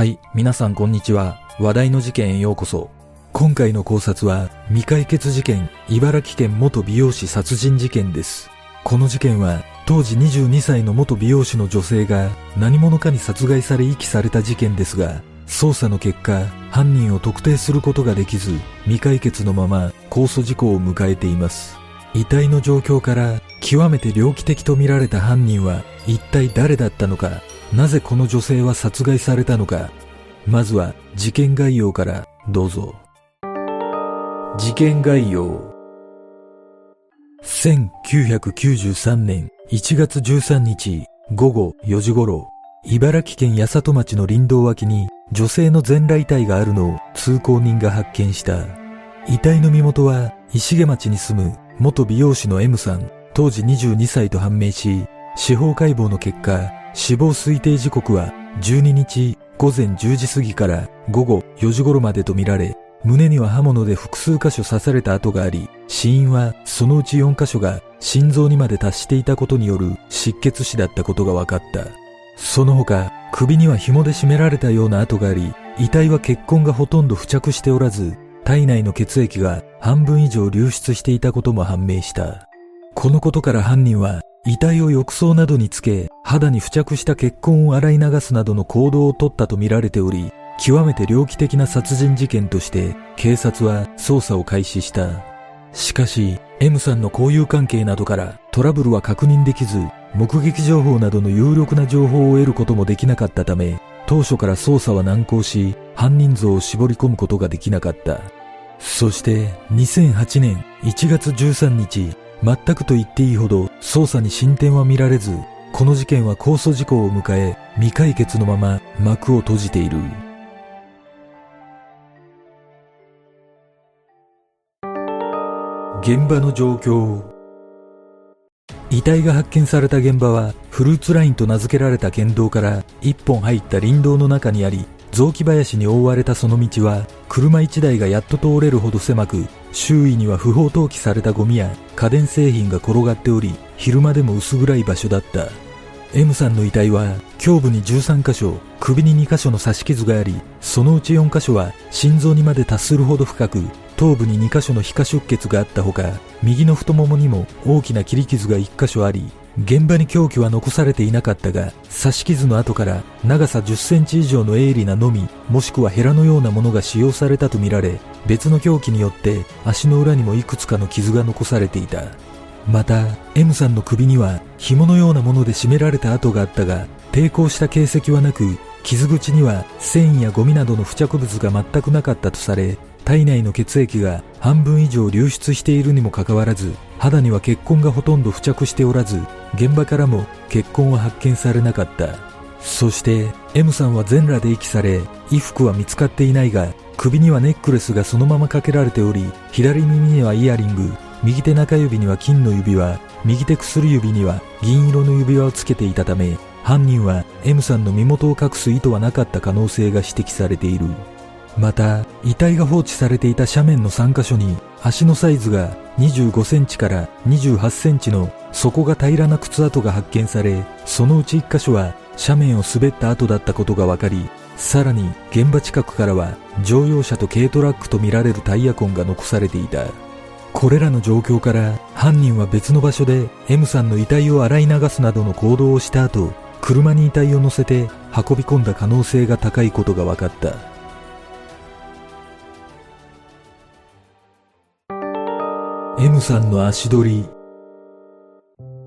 はい、皆さんこんにちは。話題の事件へようこそ。今回の考察は未解決事件、茨城県元美容師殺人事件です。この事件は当時22歳の元美容師の女性が何者かに殺害され遺棄された事件ですが、捜査の結果、犯人を特定することができず、未解決のまま控訴事項を迎えています。遺体の状況から極めて猟奇的と見られた犯人は一体誰だったのか、なぜこの女性は殺害されたのか、まずは事件概要からどうぞ。事件概要1993年1月13日午後4時頃、茨城県八里町の林道脇に女性の全裸遺体があるのを通行人が発見した。遺体の身元は石毛町に住む元美容師の M さん、当時22歳と判明し、司法解剖の結果、死亡推定時刻は12日午前10時過ぎから午後4時頃までとみられ、胸には刃物で複数箇所刺された跡があり、死因はそのうち4箇所が心臓にまで達していたことによる失血死だったことが分かった。その他、首には紐で絞められたような跡があり、遺体は血痕がほとんど付着しておらず、体内の血液が半分以上流出していたことも判明した。このことから犯人は遺体を浴槽などにつけ、肌に付着した血痕を洗い流すなどの行動をとったとみられており、極めて猟奇的な殺人事件として警察は捜査を開始した。しかし、M さんの交友関係などからトラブルは確認できず、目撃情報などの有力な情報を得ることもできなかったため、当初から捜査は難航し、犯人像を絞り込むことができなかった。そして、2008年1月13日、全くと言っていいほど捜査に進展は見られず、この事件は控訴事項を迎え、未解決のまま幕を閉じている。現場の状況遺体が発見された現場はフルーツラインと名付けられた県道から一本入った林道の中にあり雑木林に覆われたその道は車1台がやっと通れるほど狭く周囲には不法投棄されたゴミや家電製品が転がっており昼間でも薄暗い場所だった。M さんの遺体は胸部に13箇所首に2箇所の刺し傷がありそのうち4箇所は心臓にまで達するほど深く頭部に2箇所の皮下出血があったほか右の太ももにも大きな切り傷が1箇所あり現場に凶器は残されていなかったが刺し傷の後から長さ10センチ以上の鋭利なのみもしくはヘラのようなものが使用されたとみられ別の凶器によって足の裏にもいくつかの傷が残されていた。また M さんの首には紐のようなもので絞められた跡があったが抵抗した形跡はなく傷口には繊維やゴミなどの付着物が全くなかったとされ体内の血液が半分以上流出しているにもかかわらず肌には血痕がほとんど付着しておらず現場からも血痕は発見されなかった。そして M さんは全裸で遺棄され衣服は見つかっていないが首にはネックレスがそのままかけられており左耳にはイヤリング右手中指には金の指輪右手薬指には銀色の指輪をつけていたため犯人は M さんの身元を隠す意図はなかった可能性が指摘されている。また遺体が放置されていた斜面の3カ所に足のサイズが25センチから28センチの底が平らな靴跡が発見されそのうち1箇所は斜面を滑った跡だったことが分かりさらに現場近くからは乗用車と軽トラックとみられるタイヤ痕が残されていた。これらの状況から犯人は別の場所で M さんの遺体を洗い流すなどの行動をした後車に遺体を乗せて運び込んだ可能性が高いことが分かった。M さんの足取り。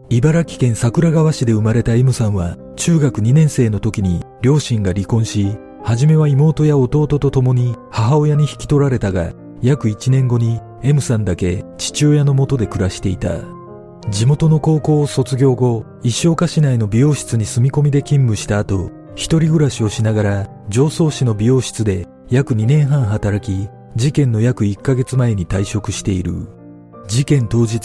茨城県桜川市で生まれた M さんは中学2年生の時に両親が離婚し初めは妹や弟と共に母親に引き取られたが約1年後に M さんだけ父親の元で暮らしていた。地元の高校を卒業後石岡市内の美容室に住み込みで勤務した後一人暮らしをしながら常総市の美容室で約2年半働き事件の約1ヶ月前に退職している。事件当日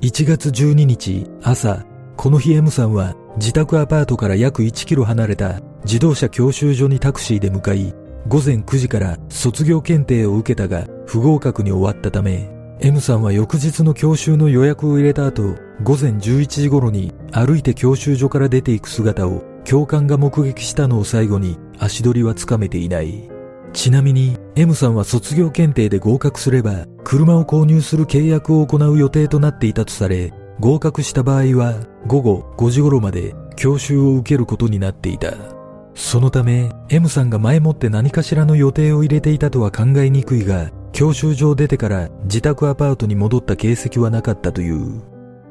1月12日朝この日 M さんは自宅アパートから約1キロ離れた自動車教習所にタクシーで向かい午前9時から卒業検定を受けたが不合格に終わったため M さんは翌日の教習の予約を入れた後午前11時頃に歩いて教習所から出ていく姿を教官が目撃したのを最後に足取りはつかめていない。ちなみに M さんは卒業検定で合格すれば車を購入する契約を行う予定となっていたとされ合格した場合は午後5時頃まで教習を受けることになっていた。そのため M さんが前もって何かしらの予定を入れていたとは考えにくいが教習所を出てから自宅アパートに戻った形跡はなかったという。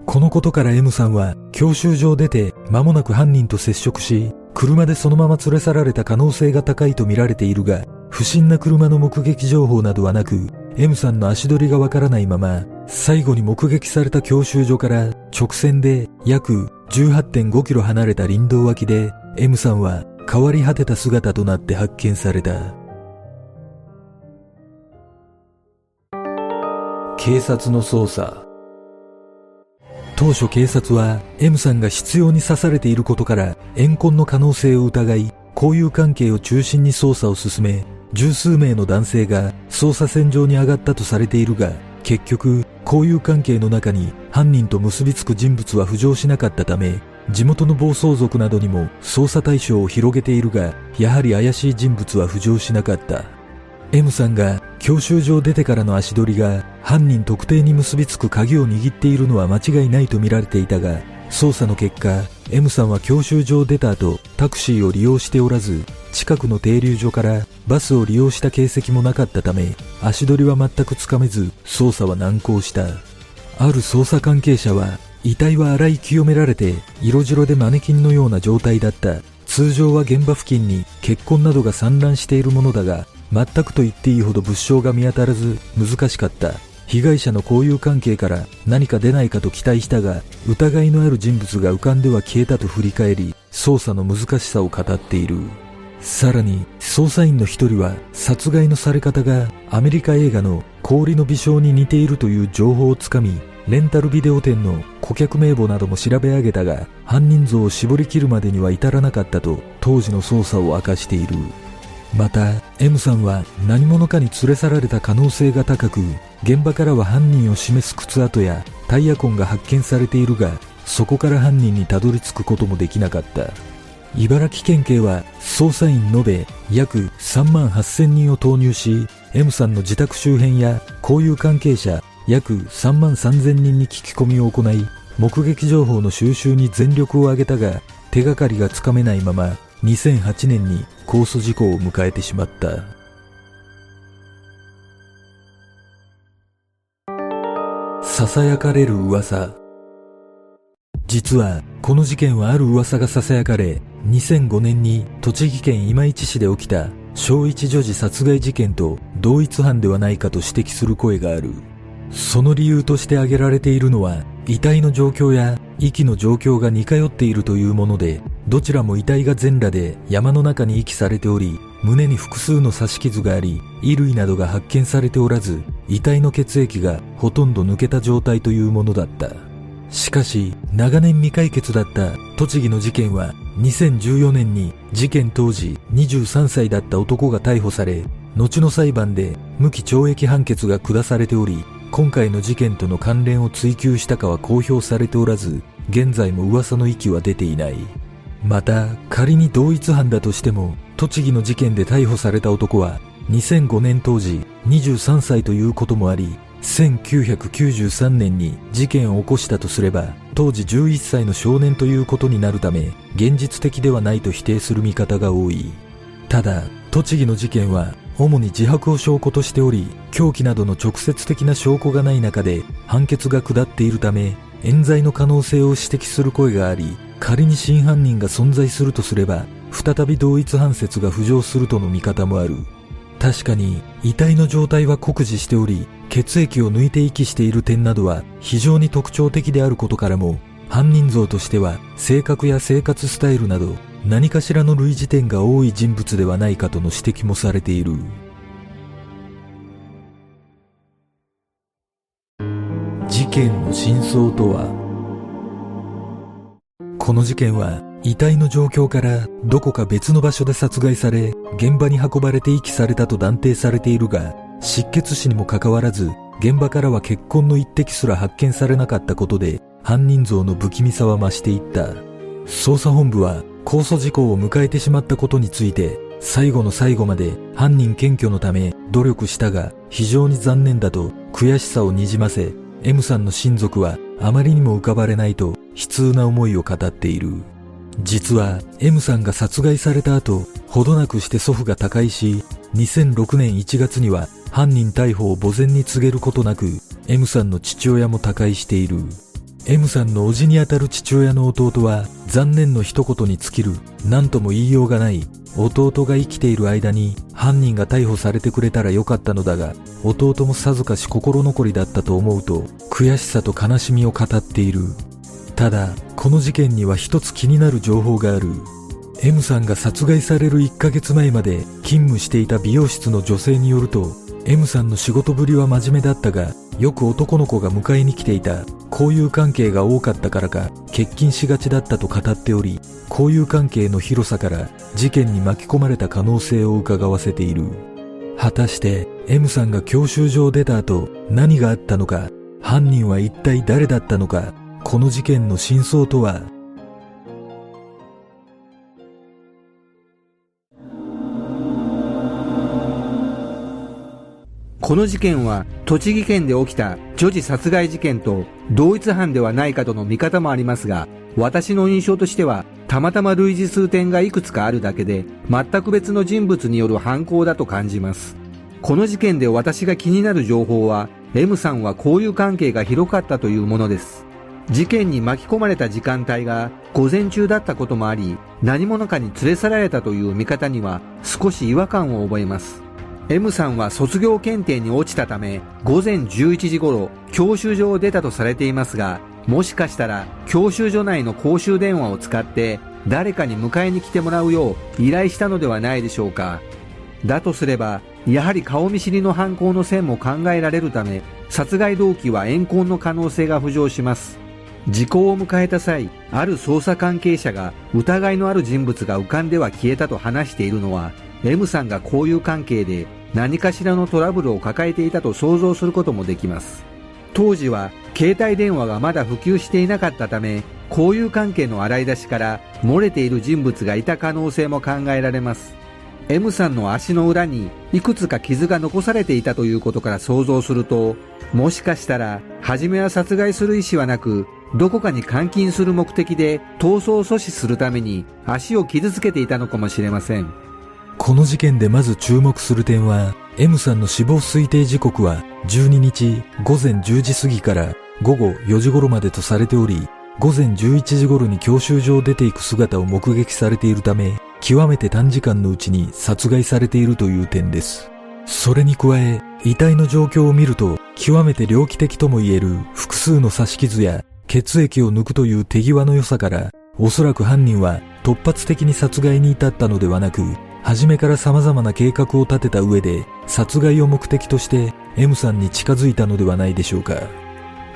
このことから M さんは教習所を出て間もなく犯人と接触し車でそのまま連れ去られた可能性が高いと見られているが不審な車の目撃情報などはなく M さんの足取りがわからないまま最後に目撃された教習所から直線で約18.5キロ離れた林道脇で M さんは変わり果てた姿となって発見された。警察の捜査当初警察は M さんが執拗に刺されていることから怨恨の可能性を疑い交友関係を中心に捜査を進め十数名の男性が捜査線上に上がったとされているが結局交友関係の中に犯人と結びつく人物は浮上しなかったため地元の暴走族などにも捜査対象を広げているがやはり怪しい人物は浮上しなかった。M さんが教習所を出てからの足取りが犯人特定に結びつく鍵を握っているのは間違いないと見られていたが捜査の結果 M さんは教習所を出た後タクシーを利用しておらず近くの停留所からバスを利用した形跡もなかったため足取りは全くつかめず捜査は難航した。ある捜査関係者は遺体は洗い清められて色白でマネキンのような状態だった。通常は現場付近に血痕などが散乱しているものだが全くと言っていいほど物証が見当たらず難しかった。被害者の交友関係から何か出ないかと期待したが疑いのある人物が浮かんでは消えたと振り返り捜査の難しさを語っている。さらに捜査員の一人は殺害のされ方がアメリカ映画の氷の微笑に似ているという情報をつかみレンタルビデオ店の顧客名簿なども調べ上げたが犯人像を絞り切るまでには至らなかったと当時の捜査を明かしている。また M さんは何者かに連れ去られた可能性が高く現場からは犯人を示す靴跡やタイヤ痕が発見されているがそこから犯人にたどり着くこともできなかった。茨城県警は捜査員延べ約3万8000人を投入し M さんの自宅周辺や交友関係者約3万3000人に聞き込みを行い目撃情報の収集に全力を挙げたが手がかりがつかめないまま2008年に控訴事故を迎えてしまった。囁かれる噂。実はこの事件はある噂が囁かれ2005年に栃木県今市市で起きた小一女児殺害事件と同一犯ではないかと指摘する声がある。その理由として挙げられているのは遺体の状況や息の状況が似通っているというものでどちらも遺体が全裸で山の中に遺棄されており胸に複数の刺し傷があり衣類などが発見されておらず遺体の血液がほとんど抜けた状態というものだった。しかし長年未解決だった栃木の事件は2014年に事件当時23歳だった男が逮捕され後の裁判で無期懲役判決が下されており今回の事件との関連を追及したかは公表されておらず現在も噂の域は出ていない。また仮に同一犯だとしても栃木の事件で逮捕された男は2005年当時23歳ということもあり1993年に事件を起こしたとすれば当時11歳の少年ということになるため現実的ではないと否定する見方が多い。ただ栃木の事件は主に自白を証拠としており凶器などの直接的な証拠がない中で判決が下っているため冤罪の可能性を指摘する声があり仮に真犯人が存在するとすれば再び同一犯説が浮上するとの見方もある。確かに遺体の状態は酷似しており血液を抜いて遺棄している点などは非常に特徴的であることからも犯人像としては性格や生活スタイルなど何かしらの類似点が多い人物ではないかとの指摘もされている。事件の真相とは？この事件は遺体の状況からどこか別の場所で殺害され現場に運ばれて遺棄されたと断定されているが失血死にもかかわらず現場からは血痕の一滴すら発見されなかったことで犯人像の不気味さは増していった捜査本部は控訴事項を迎えてしまったことについて最後の最後まで犯人検挙のため努力したが非常に残念だと悔しさをにじませ M さんの親族はあまりにも浮かばれないと悲痛な思いを語っている。実は M さんが殺害された後、ほどなくして祖父が他界し、2006年1月には犯人逮捕を墓前に告げることなく、M さんの父親も他界している。M さんの叔父にあたる父親の弟は残念の一言に尽きる。何とも言いようがない。弟が生きている間に犯人が逮捕されてくれたらよかったのだが弟もさぞかし心残りだったと思うと悔しさと悲しみを語っている。ただこの事件には一つ気になる情報がある。M さんが殺害される1ヶ月前まで勤務していた美容室の女性によると M さんの仕事ぶりは真面目だったがよく男の子が迎えに来ていた。交友関係が多かったからか欠勤しがちだったと語っており交友関係の広さから事件に巻き込まれた可能性を伺わせている。果たして M さんが教習所を出た後何があったのか犯人は一体誰だったのかこの事件の真相とは？この事件は栃木県で起きた女児殺害事件と同一犯ではないかとの見方もありますが、私の印象としてはたまたま類似数点がいくつかあるだけで全く別の人物による犯行だと感じます。この事件で私が気になる情報は M さんは交友関係が広かったというものです。事件に巻き込まれた時間帯が午前中だったこともあり何者かに連れ去られたという見方には少し違和感を覚えます。M さんは卒業検定に落ちたため午前11時頃教習所を出たとされていますがもしかしたら教習所内の公衆電話を使って誰かに迎えに来てもらうよう依頼したのではないでしょうか。だとすればやはり顔見知りの犯行の線も考えられるため殺害動機は怨恨の可能性が浮上します。時効を迎えた際ある捜査関係者が疑いのある人物が浮かんでは消えたと話しているのは M さんが交友関係で何かしらのトラブルを抱えていたと想像することもできます。当時は携帯電話がまだ普及していなかったため交友関係の洗い出しから漏れている人物がいた可能性も考えられます。M さんの足の裏にいくつか傷が残されていたということから想像するともしかしたら初めは殺害する意思はなくどこかに監禁する目的で逃走阻止するために足を傷つけていたのかもしれませんこの事件でまず注目する点は、M さんの死亡推定時刻は12日午前10時過ぎから午後4時頃までとされており、午前11時頃に教習所を出ていく姿を目撃されているため、極めて短時間のうちに殺害されているという点です。それに加え、遺体の状況を見ると、極めて猟奇的とも言える複数の刺し傷や血液を抜くという手際の良さから、おそらく犯人は突発的に殺害に至ったのではなく、初めから様々な計画を立てた上で殺害を目的として M さんに近づいたのではないでしょうか。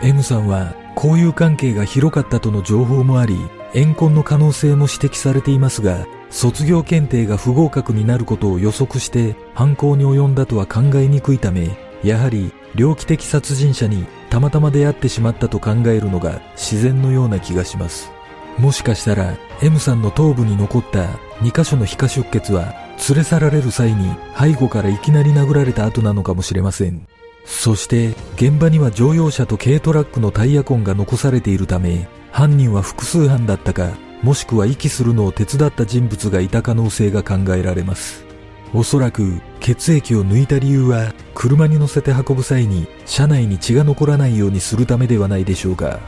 M さんは交友関係が広かったとの情報もあり怨恨の可能性も指摘されていますが卒業検定が不合格になることを予測して犯行に及んだとは考えにくいためやはり猟奇的殺人者にたまたま出会ってしまったと考えるのが自然のような気がしますもしかしたら M さんの頭部に残った2箇所の皮下出血は連れ去られる際に背後からいきなり殴られた後なのかもしれません。そして現場には乗用車と軽トラックのタイヤ痕が残されているため犯人は複数犯だったかもしくは遺棄するのを手伝った人物がいた可能性が考えられます。おそらく血液を抜いた理由は車に乗せて運ぶ際に車内に血が残らないようにするためではないでしょうか。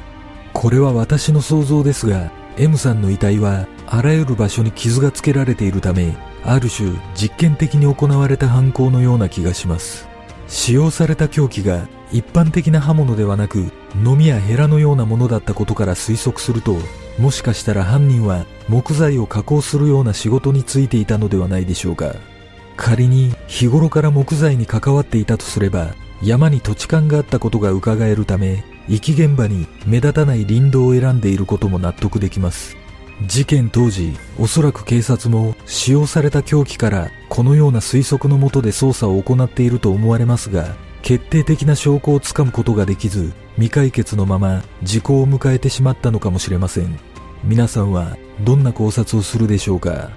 これは私の想像ですが M さんの遺体はあらゆる場所に傷がつけられているためある種実験的に行われた犯行のような気がします使用された凶器が一般的な刃物ではなくノミやヘラのようなものだったことから推測するともしかしたら犯人は木材を加工するような仕事に就いていたのではないでしょうか仮に日頃から木材に関わっていたとすれば山に土地勘があったことが伺えるため遺棄現場に目立たない林道を選んでいることも納得できます。事件当時おそらく警察も使用された凶器からこのような推測のもとで捜査を行っていると思われますが決定的な証拠をつかむことができず未解決のまま時効を迎えてしまったのかもしれません。皆さんはどんな考察をするでしょうか？